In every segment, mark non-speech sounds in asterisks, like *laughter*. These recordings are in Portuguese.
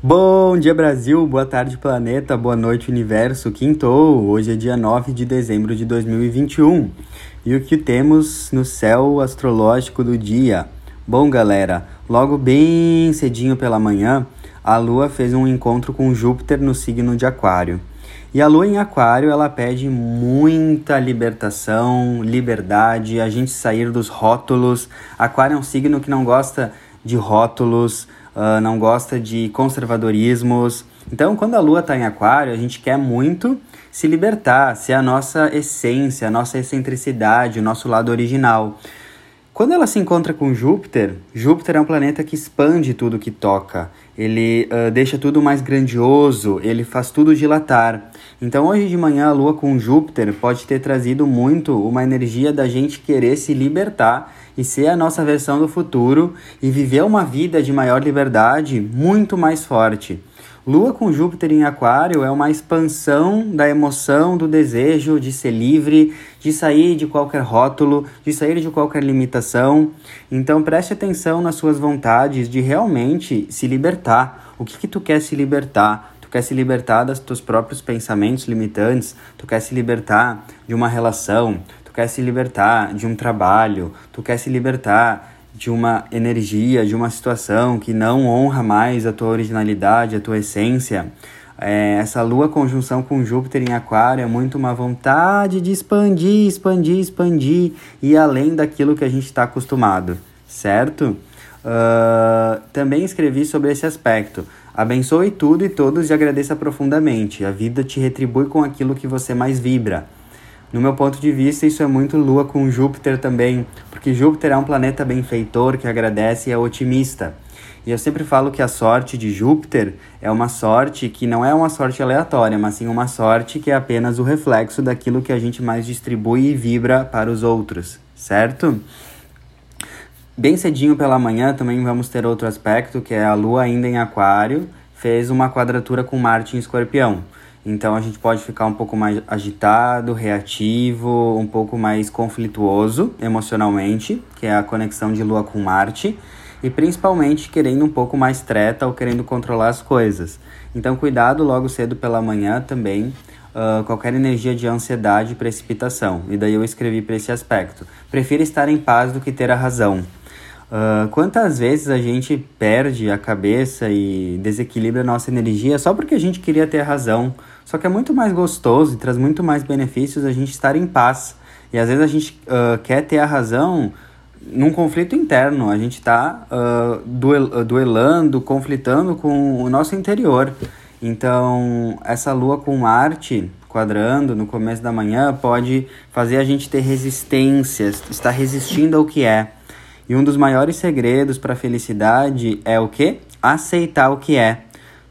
Bom dia Brasil, boa tarde planeta, boa noite universo, quintou, hoje é dia 9 de dezembro de 2021 e o que temos no céu astrológico do dia? Bom galera, logo bem cedinho pela manhã, a Lua fez um encontro com Júpiter no signo de Aquário. E a Lua em Aquário, ela pede muita libertação, liberdade, a gente sair dos rótulos. Aquário é um signo que não gosta de rótulos, uh, não gosta de conservadorismos. Então, quando a lua está em Aquário, a gente quer muito se libertar, ser a nossa essência, a nossa excentricidade, o nosso lado original. Quando ela se encontra com Júpiter, Júpiter é um planeta que expande tudo que toca. Ele uh, deixa tudo mais grandioso, ele faz tudo dilatar. Então, hoje de manhã, a Lua com Júpiter pode ter trazido muito uma energia da gente querer se libertar e ser a nossa versão do futuro e viver uma vida de maior liberdade muito mais forte. Lua com Júpiter em Aquário é uma expansão da emoção, do desejo de ser livre, de sair de qualquer rótulo, de sair de qualquer limitação. Então preste atenção nas suas vontades de realmente se libertar. O que, que tu quer se libertar? Tu quer se libertar dos teus próprios pensamentos limitantes? Tu quer se libertar de uma relação? quer se libertar de um trabalho, tu quer se libertar de uma energia, de uma situação que não honra mais a tua originalidade, a tua essência. É, essa lua conjunção com Júpiter em Aquário é muito uma vontade de expandir, expandir, expandir e além daquilo que a gente está acostumado, certo? Uh, também escrevi sobre esse aspecto. Abençoe tudo e todos e agradeça profundamente. A vida te retribui com aquilo que você mais vibra. No meu ponto de vista, isso é muito Lua com Júpiter também, porque Júpiter é um planeta benfeitor que agradece e é otimista. E eu sempre falo que a sorte de Júpiter é uma sorte que não é uma sorte aleatória, mas sim uma sorte que é apenas o reflexo daquilo que a gente mais distribui e vibra para os outros, certo? Bem cedinho pela manhã também vamos ter outro aspecto, que é a Lua ainda em Aquário, fez uma quadratura com Marte em Escorpião. Então a gente pode ficar um pouco mais agitado, reativo, um pouco mais conflituoso emocionalmente, que é a conexão de Lua com Marte, e principalmente querendo um pouco mais treta ou querendo controlar as coisas. Então cuidado logo cedo pela manhã também, uh, qualquer energia de ansiedade e precipitação. E daí eu escrevi para esse aspecto. Prefira estar em paz do que ter a razão. Uh, quantas vezes a gente perde a cabeça e desequilibra a nossa energia só porque a gente queria ter razão? Só que é muito mais gostoso e traz muito mais benefícios a gente estar em paz. E às vezes a gente uh, quer ter a razão num conflito interno, a gente está uh, duel duelando, conflitando com o nosso interior. Então, essa lua com Marte quadrando no começo da manhã pode fazer a gente ter resistências, estar resistindo ao que é. E um dos maiores segredos para a felicidade é o que? Aceitar o que é.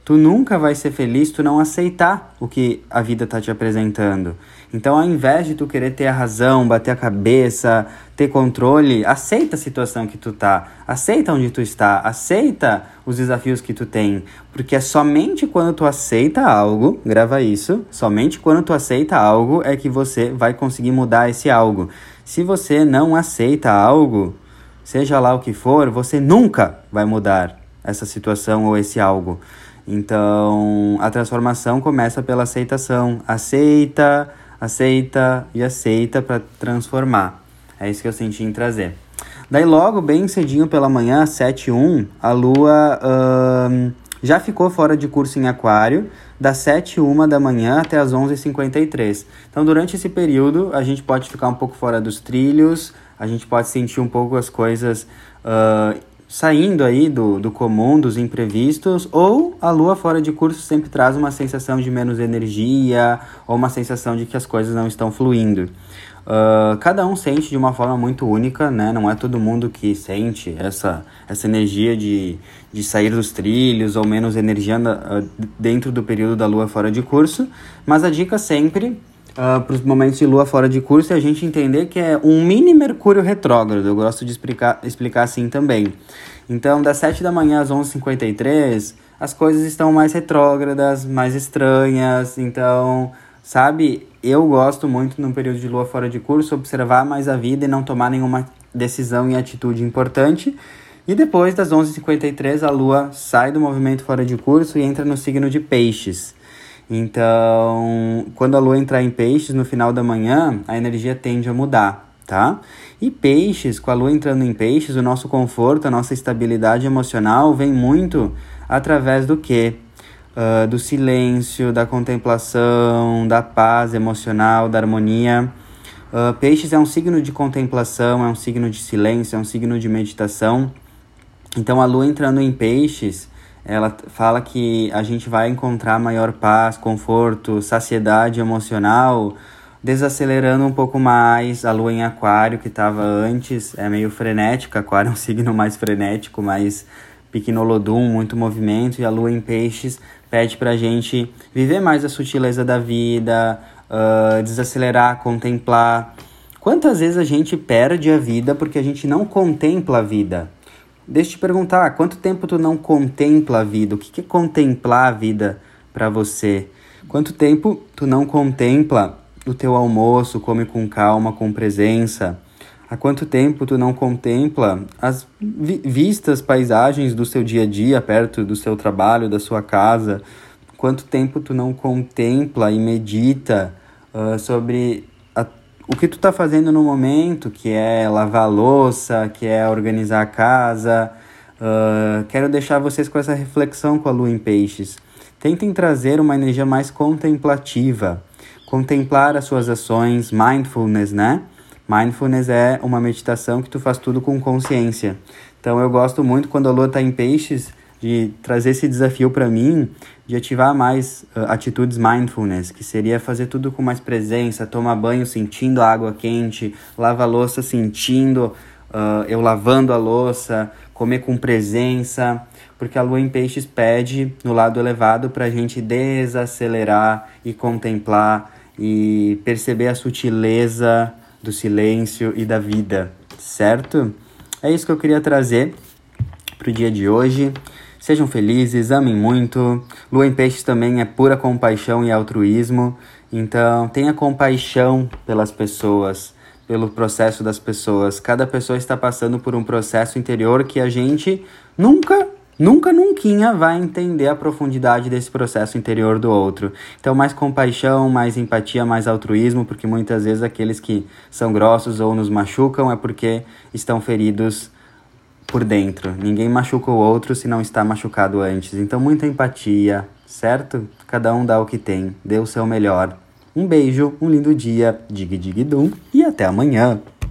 Tu nunca vai ser feliz tu não aceitar o que a vida está te apresentando. Então, ao invés de tu querer ter a razão, bater a cabeça, ter controle, aceita a situação que tu tá, aceita onde tu está, aceita os desafios que tu tem, porque é somente quando tu aceita algo, grava isso, somente quando tu aceita algo é que você vai conseguir mudar esse algo. Se você não aceita algo, seja lá o que for, você nunca vai mudar essa situação ou esse algo. Então, a transformação começa pela aceitação. Aceita, aceita e aceita para transformar. É isso que eu senti em trazer. Daí, logo, bem cedinho pela manhã, 7 1, a lua hum, já ficou fora de curso em Aquário, das 7 1 da manhã até as 11h53. Então, durante esse período, a gente pode ficar um pouco fora dos trilhos, a gente pode sentir um pouco as coisas uh, saindo aí do, do comum, dos imprevistos, ou a lua fora de curso sempre traz uma sensação de menos energia, ou uma sensação de que as coisas não estão fluindo. Uh, cada um sente de uma forma muito única, né? Não é todo mundo que sente essa, essa energia de, de sair dos trilhos ou menos energia uh, dentro do período da lua fora de curso, mas a dica sempre uh, ah, para os momentos de lua fora de curso e a gente entender que é um mini Mercúrio retrógrado. Eu gosto de explicar, explicar assim também. Então, das 7 da manhã às 11h53, as coisas estão mais retrógradas, mais estranhas. Então, sabe, eu gosto muito no período de lua fora de curso observar mais a vida e não tomar nenhuma decisão e atitude importante E depois das 11h53, a Lua sai do movimento fora de curso e entra no signo de Peixes. Então, quando a Lua entrar em Peixes no final da manhã, a energia tende a mudar, tá? E Peixes, com a Lua entrando em Peixes, o nosso conforto, a nossa estabilidade emocional vem muito através do quê? Uh, do silêncio, da contemplação, da paz emocional, da harmonia. Uh, peixes é um signo de contemplação, é um signo de silêncio, é um signo de meditação. Então, a lua entrando em peixes, ela fala que a gente vai encontrar maior paz, conforto, saciedade emocional, desacelerando um pouco mais. A lua em aquário, que estava antes, é meio frenética. Aquário é um *laughs* signo mais frenético, mais piquinolodum, muito movimento. E a lua em peixes pede pra gente viver mais a sutileza da vida, uh, desacelerar, contemplar. Quantas vezes a gente perde a vida porque a gente não contempla a vida? Deixa eu te perguntar, quanto tempo tu não contempla a vida? O que é contemplar a vida para você? Quanto tempo tu não contempla o teu almoço, come com calma, com presença? Há quanto tempo tu não contempla as vi vistas, paisagens do seu dia a dia, perto do seu trabalho, da sua casa? Quanto tempo tu não contempla e medita uh, sobre o que tu tá fazendo no momento, que é lavar a louça, que é organizar a casa. Uh, quero deixar vocês com essa reflexão com a lua em peixes. Tentem trazer uma energia mais contemplativa, contemplar as suas ações, mindfulness, né? Mindfulness é uma meditação que tu faz tudo com consciência. Então eu gosto muito quando a lua está em peixes de trazer esse desafio para mim de ativar mais uh, atitudes mindfulness, que seria fazer tudo com mais presença, tomar banho sentindo a água quente, lavar louça sentindo uh, eu lavando a louça, comer com presença, porque a lua em peixes pede no lado elevado para a gente desacelerar e contemplar e perceber a sutileza do silêncio e da vida, certo? É isso que eu queria trazer para o dia de hoje. Sejam felizes, amem muito. Lua em Peixes também é pura compaixão e altruísmo. Então, tenha compaixão pelas pessoas, pelo processo das pessoas. Cada pessoa está passando por um processo interior que a gente nunca, nunca, nunca vai entender a profundidade desse processo interior do outro. Então, mais compaixão, mais empatia, mais altruísmo, porque muitas vezes aqueles que são grossos ou nos machucam é porque estão feridos por dentro. Ninguém machuca o outro se não está machucado antes. Então, muita empatia, certo? Cada um dá o que tem, dê o seu melhor. Um beijo, um lindo dia, dig dig dum e até amanhã.